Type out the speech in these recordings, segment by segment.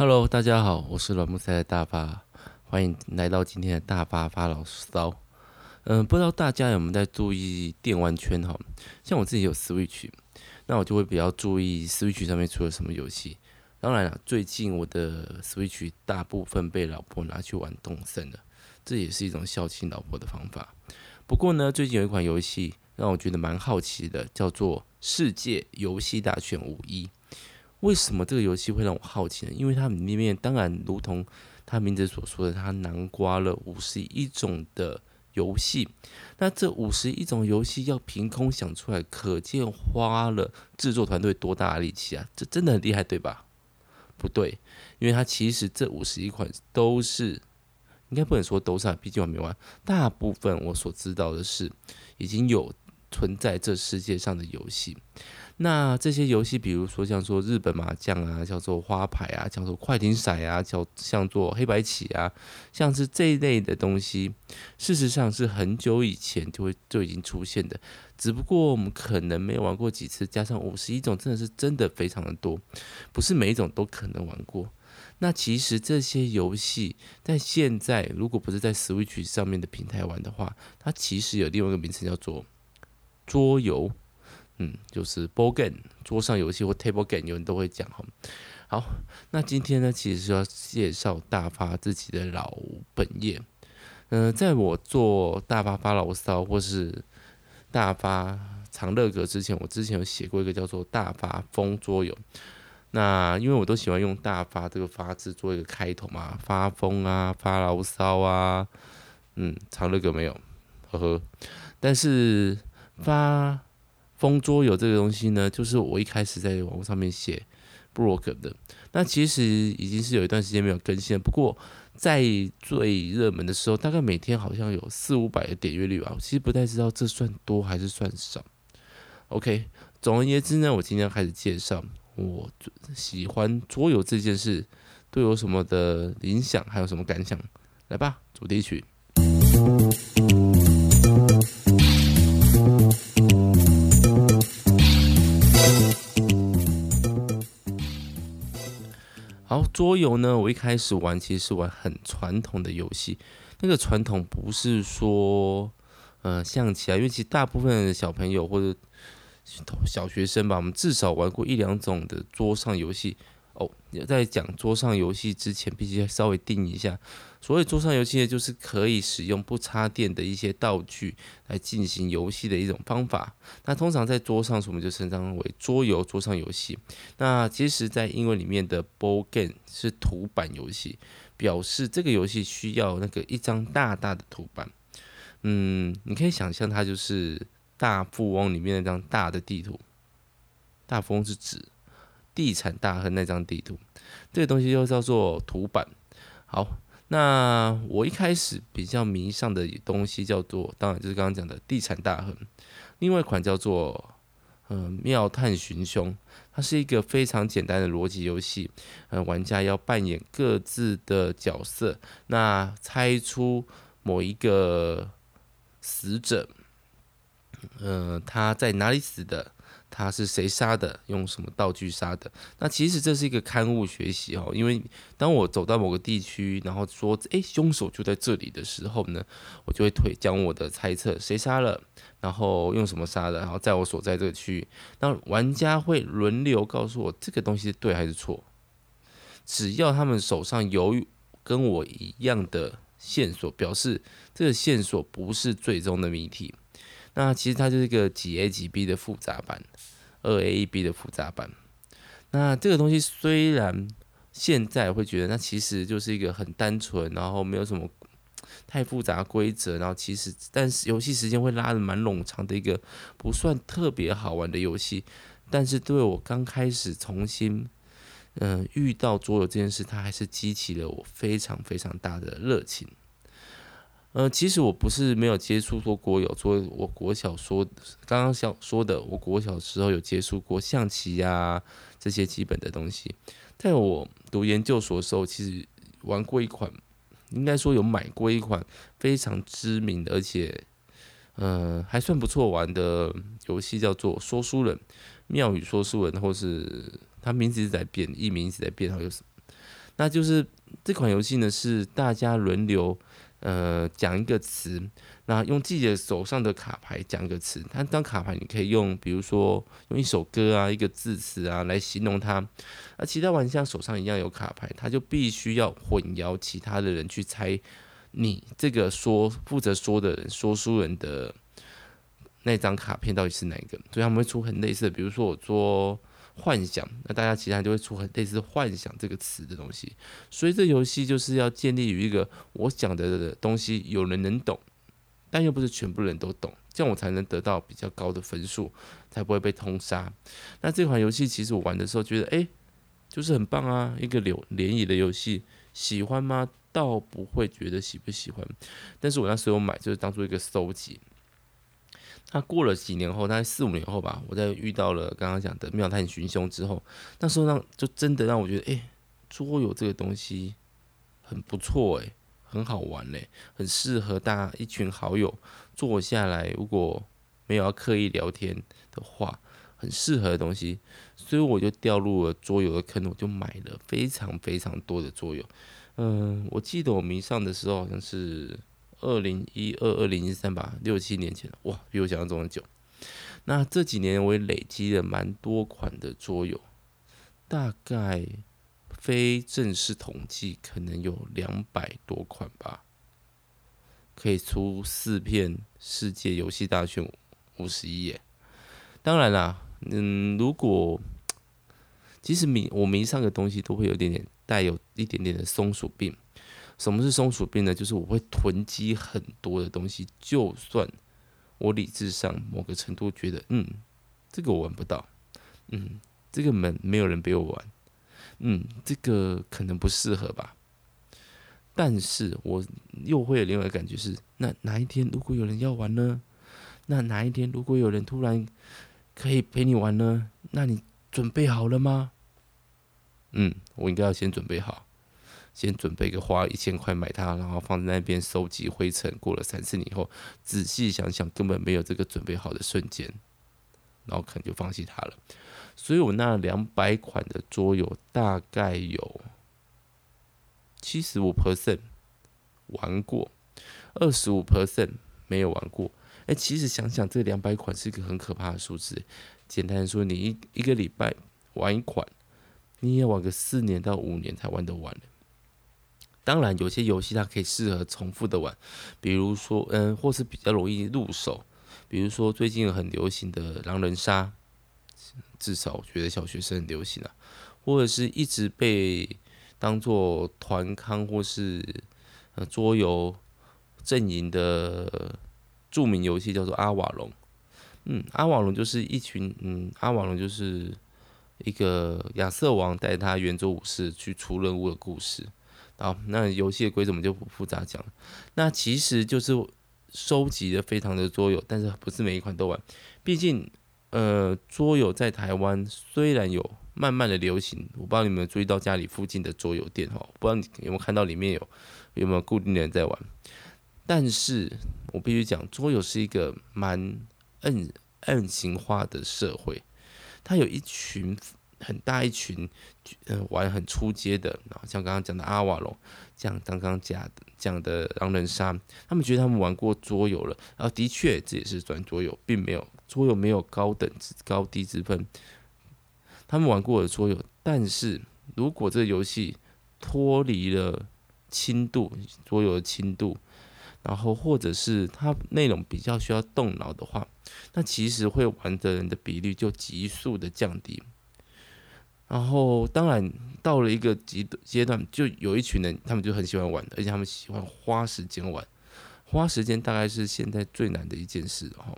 Hello，大家好，我是软木塞的大发，欢迎来到今天的大发发牢骚。嗯，不知道大家有没有在注意电玩圈哈？像我自己有 Switch，那我就会比较注意 Switch 上面出了什么游戏。当然了，最近我的 Switch 大部分被老婆拿去玩动森了，这也是一种孝敬老婆的方法。不过呢，最近有一款游戏让我觉得蛮好奇的，叫做《世界游戏大全五一》。为什么这个游戏会让我好奇呢？因为它里面当然如同它名字所说的，它囊括了五十一种的游戏。那这五十一种游戏要凭空想出来，可见花了制作团队多大的力气啊！这真的很厉害，对吧？不对，因为它其实这五十一款都是，应该不能说都是，毕竟我没玩。大部分我所知道的是，已经有存在这世界上的游戏。那这些游戏，比如说像说日本麻将啊，叫做花牌啊，叫做快艇骰啊，叫像做黑白棋啊，像是这一类的东西，事实上是很久以前就会就已经出现的，只不过我们可能没有玩过几次，加上五十一种，真的是真的非常的多，不是每一种都可能玩过。那其实这些游戏在现在，如果不是在 Switch 上面的平台玩的话，它其实有另外一个名称叫做桌游。嗯，就是 board game 桌上游戏或 table game，有人都会讲哈。好，那今天呢，其实是要介绍大发自己的老本业。嗯、在我做大发发牢骚或是大发藏乐阁之前，我之前有写过一个叫做大发疯桌游。那因为我都喜欢用大发这个发字做一个开头嘛，发疯啊，发牢骚啊。嗯，藏乐阁没有，呵呵。但是发疯桌游这个东西呢，就是我一开始在网络上面写 blog 的，那其实已经是有一段时间没有更新了。不过在最热门的时候，大概每天好像有四五百的点阅率吧，我其实不太知道这算多还是算少。OK，总而言之呢，我今天开始介绍我喜欢桌游这件事对我什么的影响，还有什么感想。来吧，主题曲。然后，桌游呢，我一开始玩其实是玩很传统的游戏。那个传统不是说，呃，象棋啊，因为其实大部分小朋友或者小学生吧，我们至少玩过一两种的桌上游戏。哦，在讲桌上游戏之前，必须稍微定一下。所谓桌上游戏呢，就是可以使用不插电的一些道具来进行游戏的一种方法。那通常在桌上，我们就称之为桌游、桌上游戏。那其实，在英文里面的 board game 是图板游戏，表示这个游戏需要那个一张大大的图板。嗯，你可以想象它就是大富翁里面那张大的地图。大富翁是指地产大亨那张地图，这个东西就叫做图版。好，那我一开始比较迷上的东西叫做，当然就是刚刚讲的地产大亨。另外一款叫做，嗯、呃，妙探寻凶，它是一个非常简单的逻辑游戏。呃，玩家要扮演各自的角色，那猜出某一个死者，嗯、呃，他在哪里死的？他是谁杀的？用什么道具杀的？那其实这是一个勘误学习哦，因为当我走到某个地区，然后说“诶，凶手就在这里”的时候呢，我就会推讲我的猜测，谁杀了，然后用什么杀的，然后在我所在这个区域，那玩家会轮流告诉我这个东西是对还是错。只要他们手上有跟我一样的线索，表示这个线索不是最终的谜题。那其实它就是一个几 A 几 B 的复杂版，二 A 一 B 的复杂版。那这个东西虽然现在会觉得，那其实就是一个很单纯，然后没有什么太复杂规则，然后其实但是游戏时间会拉的蛮冗长的一个不算特别好玩的游戏。但是对我刚开始重新嗯、遇到桌游这件事，它还是激起了我非常非常大的热情。呃，其实我不是没有接触过国有，说我国小说刚刚想说的，我国小时候有接触过象棋呀、这些基本的东西。在我读研究所的时候，其实玩过一款，应该说有买过一款非常知名的，而且呃还算不错玩的游戏，叫做《说书人》、《妙语说书人》，或是它名字一直在变，译名一直在变，还有什么？那就是这款游戏呢，是大家轮流呃讲一个词，那用自己的手上的卡牌讲一个词。它当卡牌你可以用，比如说用一首歌啊、一个字词啊来形容它。那其他玩家手上一样有卡牌，他就必须要混淆其他的人去猜你这个说负责说的人、说书人的。那张卡片到底是哪一个？所以他们会出很类似的，比如说我说幻想，那大家其他就会出很类似幻想这个词的东西。所以这游戏就是要建立于一个我讲的东西有人能懂，但又不是全部人都懂，这样我才能得到比较高的分数，才不会被通杀。那这款游戏其实我玩的时候觉得，哎，就是很棒啊，一个流联谊的游戏，喜欢吗？倒不会觉得喜不喜欢，但是我那时候买就是当做一个收集。那过了几年后，大概四五年后吧，我在遇到了刚刚讲的妙探寻凶之后，那时候让就真的让我觉得，哎、桌游这个东西很不错，哎，很好玩嘞，很适合大家一群好友坐下来，如果没有要刻意聊天的话，很适合的东西，所以我就掉入了桌游的坑，我就买了非常非常多的桌游。嗯，我记得我迷上的时候好像是。二零一二、二零一三吧，六七年前哇，比我想象中的久。那这几年我也累积了蛮多款的桌游，大概非正式统计可能有两百多款吧，可以出四片世界游戏大全五十一耶。当然啦，嗯，如果其实迷我迷上的东西都会有点点带有一点点的松鼠病。什么是松鼠病呢？就是我会囤积很多的东西，就算我理智上某个程度觉得，嗯，这个我玩不到，嗯，这个门没有人陪我玩，嗯，这个可能不适合吧。但是我又会有另外一个感觉是，那哪一天如果有人要玩呢？那哪一天如果有人突然可以陪你玩呢？那你准备好了吗？嗯，我应该要先准备好。先准备个花一千块买它，然后放在那边收集灰尘。过了三四年以后，仔细想想，根本没有这个准备好的瞬间，然后可能就放弃它了。所以我那两百款的桌游，大概有七十五 percent 玩过，二十五 percent 没有玩过。哎，其实想想，这两百款是一个很可怕的数字。简单说，你一一个礼拜玩一款，你也玩个四年到五年才玩得完。当然，有些游戏它可以适合重复的玩，比如说，嗯，或是比较容易入手，比如说最近很流行的狼人杀，至少我觉得小学生很流行啊，或者是一直被当做团康或是呃桌游阵营的著名游戏叫做阿瓦隆，嗯，阿瓦隆就是一群，嗯，阿瓦隆就是一个亚瑟王带他圆桌武士去出任务的故事。好，那游戏的规则我们就不复杂讲。那其实就是收集的非常的桌游，但是不是每一款都玩。毕竟，呃，桌游在台湾虽然有慢慢的流行，我不知道你们有注意到家里附近的桌游店哈，不知道你有没有看到里面有有没有固定的人在玩。但是我必须讲，桌游是一个蛮暗暗型化的社会，它有一群。很大一群，嗯，玩很出街的，然后像刚刚讲的阿瓦隆，像刚刚讲的讲的狼人杀，他们觉得他们玩过桌游了，然后的确这也是转桌游，并没有桌游没有高等之高低之分，他们玩过的桌游，但是如果这个游戏脱离了轻度桌游的轻度，然后或者是它内容比较需要动脑的话，那其实会玩的人的比例就急速的降低。然后，当然到了一个阶阶段，就有一群人，他们就很喜欢玩，而且他们喜欢花时间玩。花时间大概是现在最难的一件事。哈，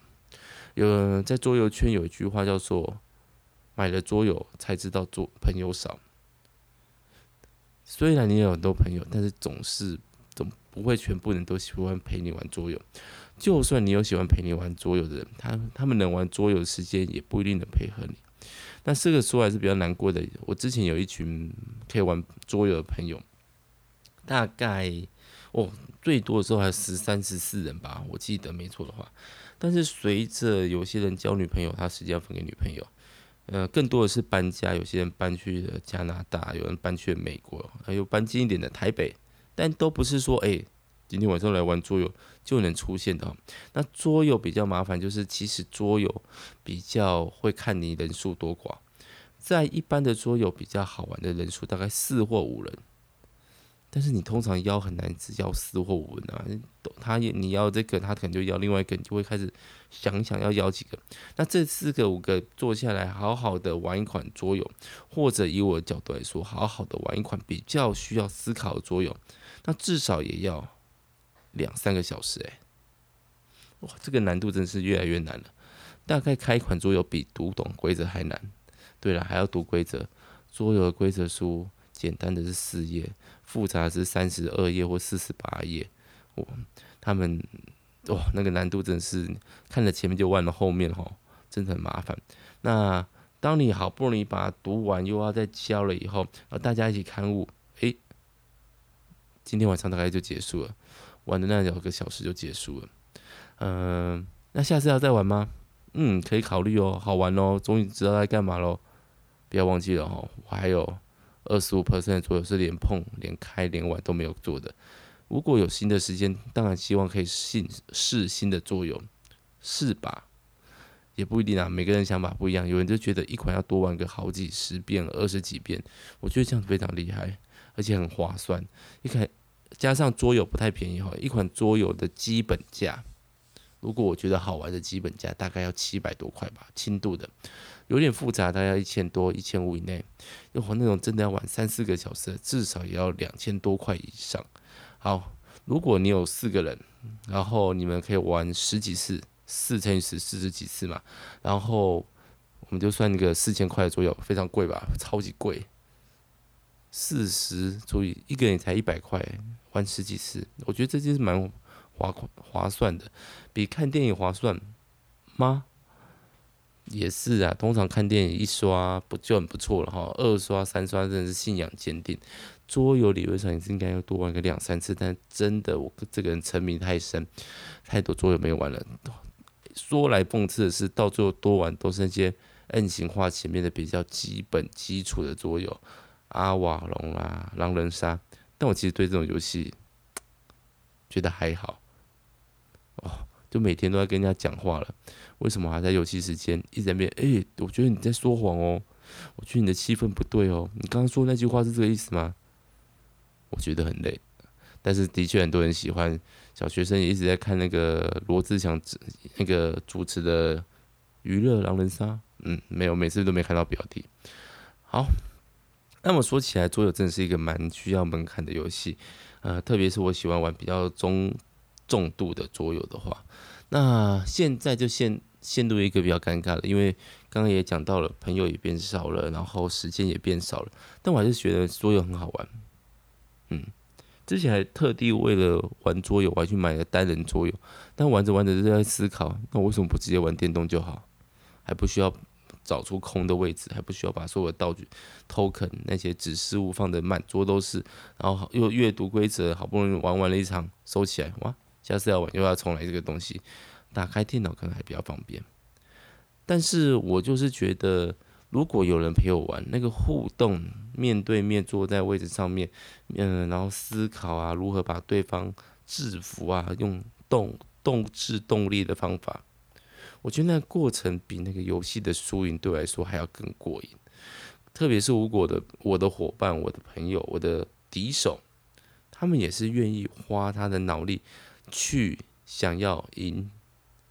有在桌游圈有一句话叫做“买了桌游才知道做朋友少”。虽然你有很多朋友，但是总是总不会全部人都喜欢陪你玩桌游。就算你有喜欢陪你玩桌游的人，他他们能玩桌游的时间也不一定能配合你。但这个说还是比较难过的。我之前有一群可以玩桌游的朋友，大概哦最多的时候还十三十四人吧，我记得没错的话。但是随着有些人交女朋友，他时间要分给女朋友，呃，更多的是搬家，有些人搬去了加拿大，有人搬去了美国，还有搬近一点的台北，但都不是说哎、今天晚上来玩桌游就能出现的。那桌游比较麻烦，就是其实桌游比较会看你人数多寡，在一般的桌游比较好玩的人数大概四或五人。但是你通常邀很难，只邀四或五人啊。他也你要这个，他可能就邀另外一个，你就会开始想想要邀几个。那这四个五个坐下来，好好的玩一款桌游，或者以我的角度来说，好好的玩一款比较需要思考的桌游，那至少也要两三个小时。哎，哇，这个难度真是越来越难了。大概开一款桌游比读懂规则还难。对了，还要读规则，桌游的规则书。简单的是四页，复杂的是三十二页或四十八页。哇，他们哇，那个难度真是看了前面就忘了后面哈，真的很麻烦。那当你好不容易把它读完，又要再交了以后，然后大家一起勘误，诶，今天晚上大概就结束了，玩的那两个小时就结束了。嗯、那下次要再玩吗？嗯，可以考虑哦，好玩哦，终于知道在干嘛喽。不要忘记了哈，我还有。二十五 percent 左右是连碰、连开、连玩都没有做的。如果有新的时间，当然希望可以试试新的作用，试吧，也不一定啊。每个人想法不一样，有人就觉得一款要多玩个好几十遍、二十几遍，我觉得这样非常厉害，而且很划算。一开加上桌游不太便宜哈，一款桌游的基本价，如果我觉得好玩的基本价大概要七百多块吧，轻度的。有点复杂，大概一千多、一千五以内。要玩那种真的要玩三四个小时，至少也要两千多块以上。好，如果你有四个人，然后你们可以玩十几次，四乘以十，四十几次嘛。然后我们就算一个四千块左右，非常贵吧？超级贵。四十除以一个人才一百块，玩十几次，我觉得这就是蛮划划算的，比看电影划算吗？也是啊，通常看电影一刷不就很不错了哈，二刷三刷真的是信仰坚定。桌游理论上也是应该要多玩个两三次，但真的我这个人沉迷太深，太多桌游没有玩了。说来讽刺的是，到最后多玩都是那些 N 型化前面的比较基本基础的桌游，阿瓦隆啊、狼人杀。但我其实对这种游戏 觉得还好，哦，就每天都在跟人家讲话了。为什么还在游戏时间一直在变？哎、我觉得你在说谎哦，我觉得你的气氛不对哦。你刚刚说那句话是这个意思吗？我觉得很累，但是的确很多人喜欢。小学生也一直在看那个罗志祥那个主持的娱乐狼人杀。嗯，没有，每次都没看到表弟。好，那么说起来，桌游真的是一个蛮需要门槛的游戏。呃，特别是我喜欢玩比较中重度的桌游的话，那现在就陷。陷入一个比较尴尬的，因为刚刚也讲到了，朋友也变少了，然后时间也变少了，但我还是觉得桌游很好玩。嗯，之前还特地为了玩桌游，我还去买了单人桌游，但玩着玩着就在思考，那我为什么不直接玩电动就好？还不需要找出空的位置，还不需要把所有的道具、token 那些指示物放的满桌都是，然后又阅读规则，好不容易玩完了一场，收起来，哇，下次要玩又要重来这个东西。打开电脑可能还比较方便，但是我就是觉得，如果有人陪我玩，那个互动，面对面坐在位置上面，嗯，然后思考啊，如何把对方制服啊，用动动智动力的方法，我觉得那过程比那个游戏的输赢对我来说还要更过瘾。特别是如果的我的伙伴、我的朋友、我的敌手，他们也是愿意花他的脑力去想要赢。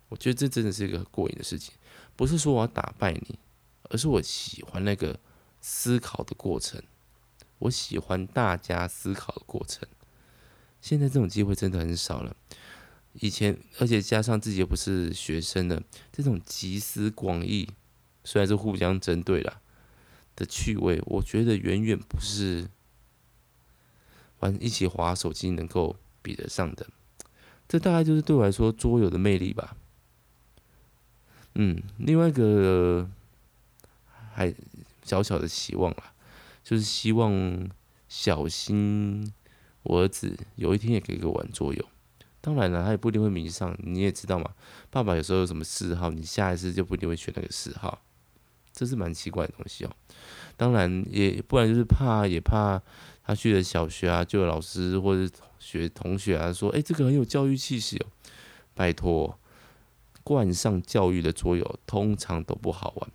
我觉得这真的是一个过瘾的事情，不是说我要打败你，而是我喜欢那个思考的过程，我喜欢大家思考的过程。现在这种机会真的很少了，以前而且加上自己又不是学生的，这种集思广益，虽然是互相针对了的趣味，我觉得远远不是玩一起滑手机能够比得上的。这大概就是对我来说桌游的魅力吧。嗯，另外一个还小小的希望啦，就是希望小新我儿子有一天也可以给我玩桌游。当然了，他也不一定会迷上，你也知道嘛。爸爸有时候有什么嗜好，你下一次就不一定会选那个嗜好。这是蛮奇怪的东西哦。当然也不然就是怕也怕他去了小学啊，就有老师或者学同学啊说，哎，这个很有教育气息哦。拜托，冠上教育的桌游通常都不好玩。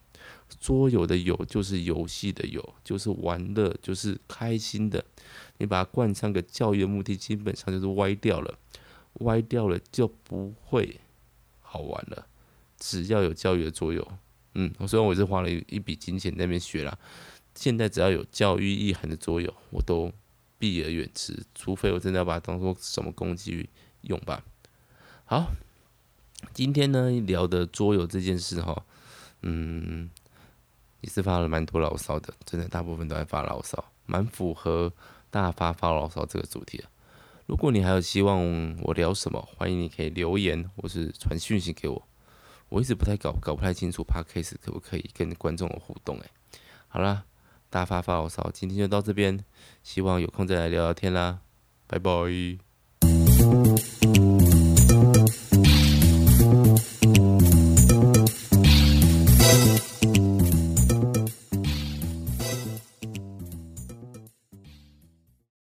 桌游的游就是游戏的游，就是玩乐，就是开心的。你把它冠上个教育的目的，基本上就是歪掉了。歪掉了就不会好玩了。只要有教育的作用，嗯，虽然我是花了一笔金钱在那边学啦，现在只要有教育意涵的桌游，我都避而远之，除非我真的要把它当做什么工具用吧。好，今天呢聊的桌游这件事哈，嗯，也是发了蛮多牢骚的，真的大部分都在发牢骚，蛮符合大发发牢骚这个主题的。如果你还有希望我聊什么，欢迎你可以留言或是传讯息给我。我一直不太搞搞不太清楚 Podcast 可不可以跟观众有互动哎。好啦，大发发牢骚，今天就到这边，希望有空再来聊聊天啦，拜拜。